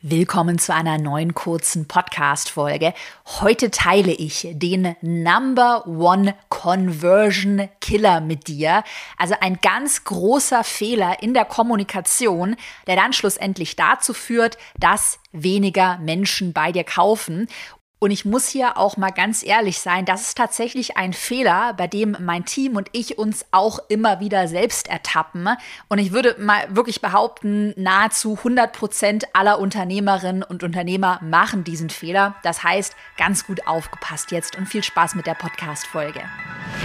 Willkommen zu einer neuen kurzen Podcast-Folge. Heute teile ich den Number One Conversion Killer mit dir. Also ein ganz großer Fehler in der Kommunikation, der dann schlussendlich dazu führt, dass weniger Menschen bei dir kaufen. Und ich muss hier auch mal ganz ehrlich sein, das ist tatsächlich ein Fehler, bei dem mein Team und ich uns auch immer wieder selbst ertappen. Und ich würde mal wirklich behaupten, nahezu 100 Prozent aller Unternehmerinnen und Unternehmer machen diesen Fehler. Das heißt, ganz gut aufgepasst jetzt und viel Spaß mit der Podcast-Folge.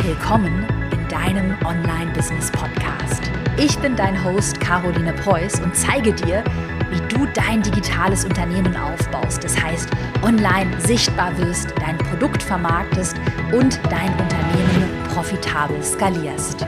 Willkommen in deinem Online-Business-Podcast. Ich bin dein Host Caroline Preuß und zeige dir, wie du dein digitales Unternehmen aufbaust. Das heißt, online sichtbar wirst, dein Produkt vermarktest und dein Unternehmen profitabel skalierst.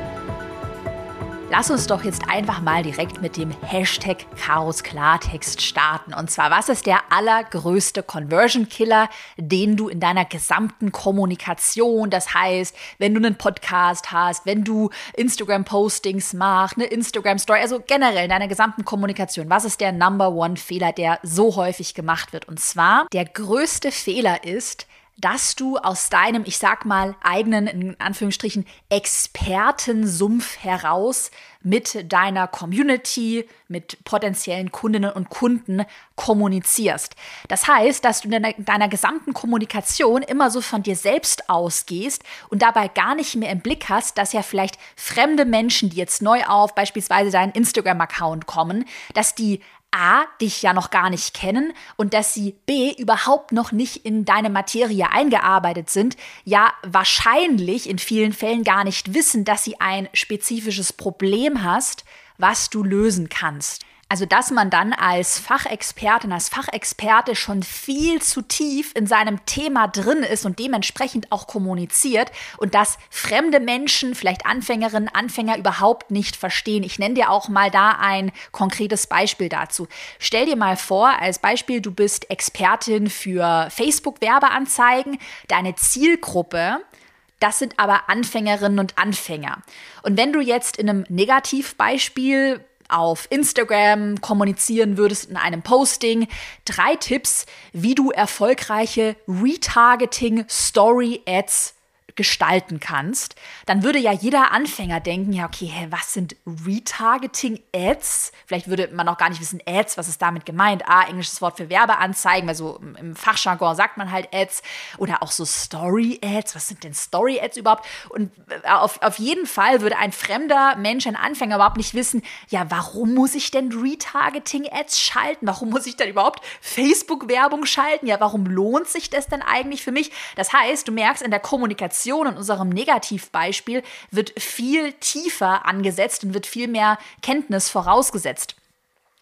Lass uns doch jetzt einfach mal direkt mit dem Hashtag Chaos Klartext starten. Und zwar, was ist der allergrößte Conversion Killer, den du in deiner gesamten Kommunikation, das heißt, wenn du einen Podcast hast, wenn du Instagram-Postings machst, eine Instagram-Story, also generell in deiner gesamten Kommunikation, was ist der Number One Fehler, der so häufig gemacht wird? Und zwar, der größte Fehler ist, dass du aus deinem, ich sag mal, eigenen, in Anführungsstrichen, Expertensumpf heraus mit deiner Community, mit potenziellen Kundinnen und Kunden kommunizierst. Das heißt, dass du in deiner, deiner, gesamten Kommunikation immer so von dir selbst ausgehst und dabei gar nicht mehr im Blick hast, dass ja vielleicht fremde Menschen, die jetzt neu auf beispielsweise deinen Instagram-Account kommen, dass die A, dich ja noch gar nicht kennen und dass sie B, überhaupt noch nicht in deine Materie eingearbeitet sind, ja wahrscheinlich in vielen Fällen gar nicht wissen, dass sie ein spezifisches Problem hast, was du lösen kannst. Also, dass man dann als Fachexpertin, als Fachexperte schon viel zu tief in seinem Thema drin ist und dementsprechend auch kommuniziert und dass fremde Menschen, vielleicht Anfängerinnen, Anfänger überhaupt nicht verstehen. Ich nenne dir auch mal da ein konkretes Beispiel dazu. Stell dir mal vor, als Beispiel, du bist Expertin für Facebook-Werbeanzeigen. Deine Zielgruppe das sind aber Anfängerinnen und Anfänger. Und wenn du jetzt in einem Negativbeispiel auf Instagram kommunizieren würdest in einem Posting. Drei Tipps, wie du erfolgreiche Retargeting Story Ads gestalten kannst, dann würde ja jeder Anfänger denken, ja, okay, hä, was sind Retargeting-Ads? Vielleicht würde man auch gar nicht wissen, Ads, was ist damit gemeint? Ah, englisches Wort für Werbeanzeigen, weil so im Fachjargon sagt man halt Ads oder auch so Story-Ads. Was sind denn Story-Ads überhaupt? Und äh, auf, auf jeden Fall würde ein fremder Mensch, ein Anfänger überhaupt nicht wissen, ja, warum muss ich denn Retargeting-Ads schalten? Warum muss ich denn überhaupt Facebook-Werbung schalten? Ja, warum lohnt sich das denn eigentlich für mich? Das heißt, du merkst in der Kommunikation, Prävention in unserem Negativbeispiel wird viel tiefer angesetzt und wird viel mehr Kenntnis vorausgesetzt.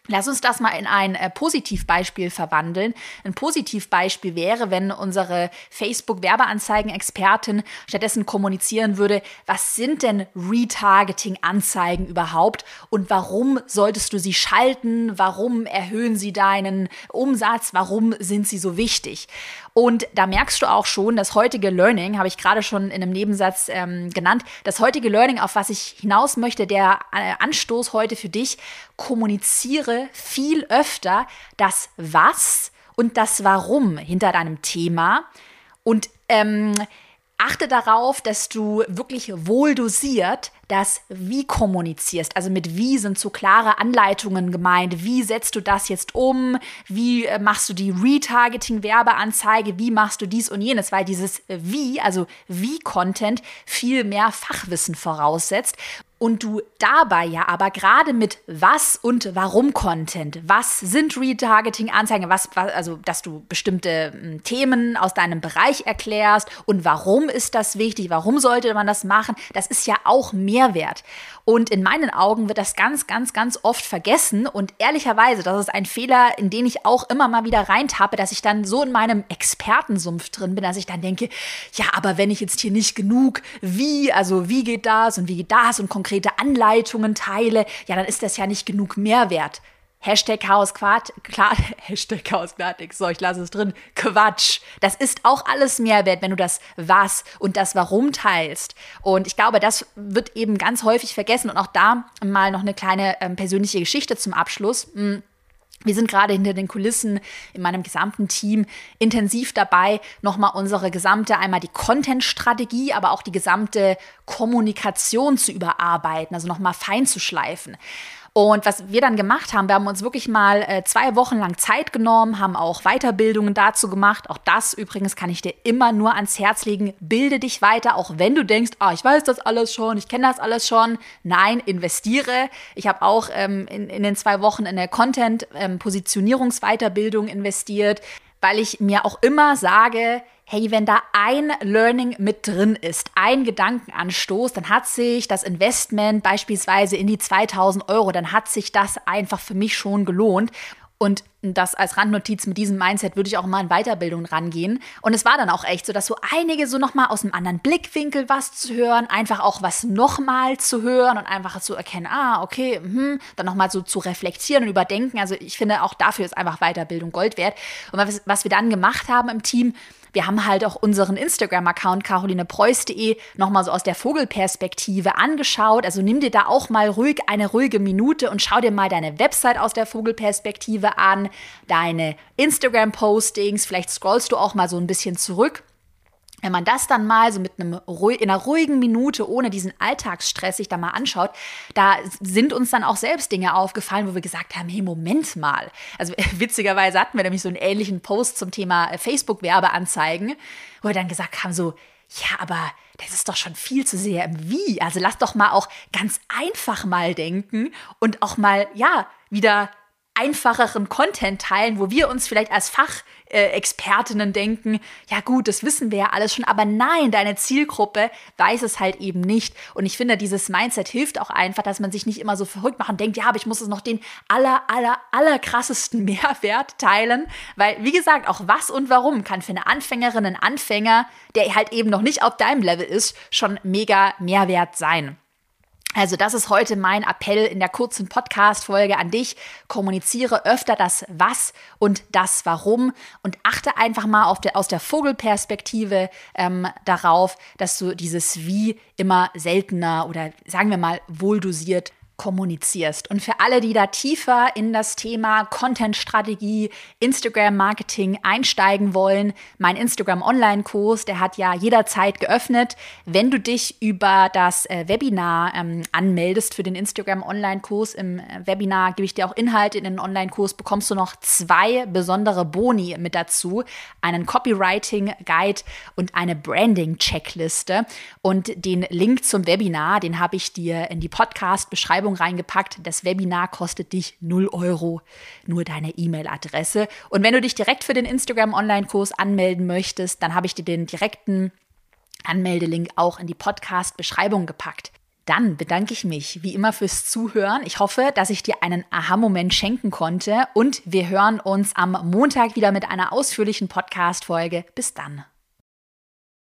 Lass uns das mal in ein äh, Positivbeispiel verwandeln. Ein Positivbeispiel wäre, wenn unsere Facebook-Werbeanzeigen-Expertin stattdessen kommunizieren würde, was sind denn Retargeting-Anzeigen überhaupt und warum solltest du sie schalten? Warum erhöhen sie deinen Umsatz? Warum sind sie so wichtig? Und da merkst du auch schon, das heutige Learning, habe ich gerade schon in einem Nebensatz ähm, genannt, das heutige Learning, auf was ich hinaus möchte, der äh, Anstoß heute für dich, kommuniziere viel öfter das Was und das Warum hinter deinem Thema. Und ähm, achte darauf, dass du wirklich wohl dosiert das Wie kommunizierst. Also mit Wie sind so klare Anleitungen gemeint. Wie setzt du das jetzt um? Wie äh, machst du die Retargeting-Werbeanzeige? Wie machst du dies und jenes? Weil dieses Wie, also Wie-Content, viel mehr Fachwissen voraussetzt und du dabei ja aber gerade mit was und warum Content, was sind Retargeting-Anzeigen, was, was, also dass du bestimmte hm, Themen aus deinem Bereich erklärst? Und warum ist das wichtig, warum sollte man das machen, das ist ja auch Mehrwert. Und in meinen Augen wird das ganz, ganz, ganz oft vergessen. Und ehrlicherweise, das ist ein Fehler, in den ich auch immer mal wieder reintappe, dass ich dann so in meinem Expertensumpf drin bin, dass ich dann denke, ja, aber wenn ich jetzt hier nicht genug wie, also wie geht das und wie geht das und konkret konkrete Anleitungen teile, ja, dann ist das ja nicht genug Mehrwert. Hashtag Chaos Quart, klar, Hashtag Chaos Klartext, so, ich lasse es drin. Quatsch. Das ist auch alles Mehrwert, wenn du das Was und das Warum teilst. Und ich glaube, das wird eben ganz häufig vergessen. Und auch da mal noch eine kleine ähm, persönliche Geschichte zum Abschluss. Hm Wir sind gerade hinter den Kulissen in meinem gesamten Team intensiv dabei, nochmal unsere gesamte, einmal die Content-Strategie, aber auch die gesamte Kommunikation zu überarbeiten, also nochmal fein zu schleifen. Und was wir dann gemacht haben, wir haben uns wirklich mal äh, zwei Wochen lang Zeit genommen, haben auch Weiterbildungen dazu gemacht. Auch das übrigens kann ich dir immer nur ans Herz legen. Bilde dich weiter, auch wenn du denkst, ah, ich weiß das alles schon, ich kenne das alles schon. Nein, investiere. Ich habe auch ähm, in, in den zwei Wochen in der Content-Positionierungsweiterbildung ähm, investiert, weil ich mir auch immer sage, hey, wenn da ein Learning mit drin ist, ein Gedankenanstoß, dann hat sich das Investment beispielsweise in die 2000 Euro, dann hat sich das einfach für mich schon gelohnt. Und das als Randnotiz mit diesem Mindset würde ich auch mal in Weiterbildung rangehen. Und es war dann auch echt so, dass so einige so nochmal aus einem anderen Blickwinkel was zu hören, einfach auch was nochmal zu hören und einfach zu erkennen, ah, okay, hm, dann nochmal so zu reflektieren und überdenken. Also ich finde, auch dafür ist einfach Weiterbildung Gold wert. Und was, was wir dann gemacht haben im Team, wir haben halt auch unseren Instagram-Account carolinepreuß.de nochmal so aus der Vogelperspektive angeschaut. Also nimm dir da auch mal ruhig eine ruhige Minute und schau dir mal deine Website aus der Vogelperspektive an, deine Instagram-Postings. Vielleicht scrollst du auch mal so ein bisschen zurück wenn man das dann mal so mit einem in einer ruhigen Minute ohne diesen Alltagsstress sich da mal anschaut, da sind uns dann auch selbst Dinge aufgefallen, wo wir gesagt haben, hey, Moment mal. Also witzigerweise hatten wir nämlich so einen ähnlichen Post zum Thema Facebook-Werbeanzeigen, wo wir dann gesagt haben, so, ja, aber das ist doch schon viel zu sehr im Wie. Also lass doch mal auch ganz einfach mal denken und auch mal, ja, wieder einfacheren Content teilen, wo wir uns vielleicht als Fachexpertinnen denken, ja gut, das wissen wir ja alles schon, aber nein, deine Zielgruppe weiß es halt eben nicht. Und ich finde, dieses Mindset hilft auch einfach, dass man sich nicht immer so verrückt macht und denkt, ja, aber ich muss es noch den aller, aller, aller krassesten Mehrwert teilen, weil, wie gesagt, auch was und warum kann für eine Anfängerin, einen Anfänger, der halt eben noch nicht auf deinem Level ist, schon mega Mehrwert sein. Also das ist heute mein Appell in der kurzen Podcast-Folge an dich. Kommuniziere öfter das Was und das Warum und achte einfach mal auf der, aus der Vogelperspektive ähm, darauf, dass du dieses Wie immer seltener oder sagen wir mal wohldosiert kommunizierst. Und für alle, die da tiefer in das Thema Content-Strategie, Instagram-Marketing einsteigen wollen, mein Instagram-Online-Kurs, der hat ja jederzeit geöffnet. Wenn du dich über das äh, Webinar ähm, anmeldest für den Instagram-Online-Kurs, im äh, Webinar gebe ich dir auch Inhalte in den Online-Kurs, bekommst du noch zwei besondere Boni mit dazu. Einen Copywriting-Guide und eine Branding-Checkliste. Und den Link zum Webinar, den habe ich dir in die Podcast-Beschreibung Beschreibung reingepackt. Das Webinar kostet dich 0 Euro, nur deine E-Mail-Adresse. Und wenn du dich direkt für den Instagram-Online-Kurs anmelden möchtest, dann habe ich dir den direkten Anmeldelink auch in die Podcast-Beschreibung gepackt. Dann bedanke ich mich wie immer fürs Zuhören. Ich hoffe, dass ich dir einen Aha-Moment schenken konnte und wir hören uns am Montag wieder mit einer ausführlichen Podcast-Folge. Bis dann.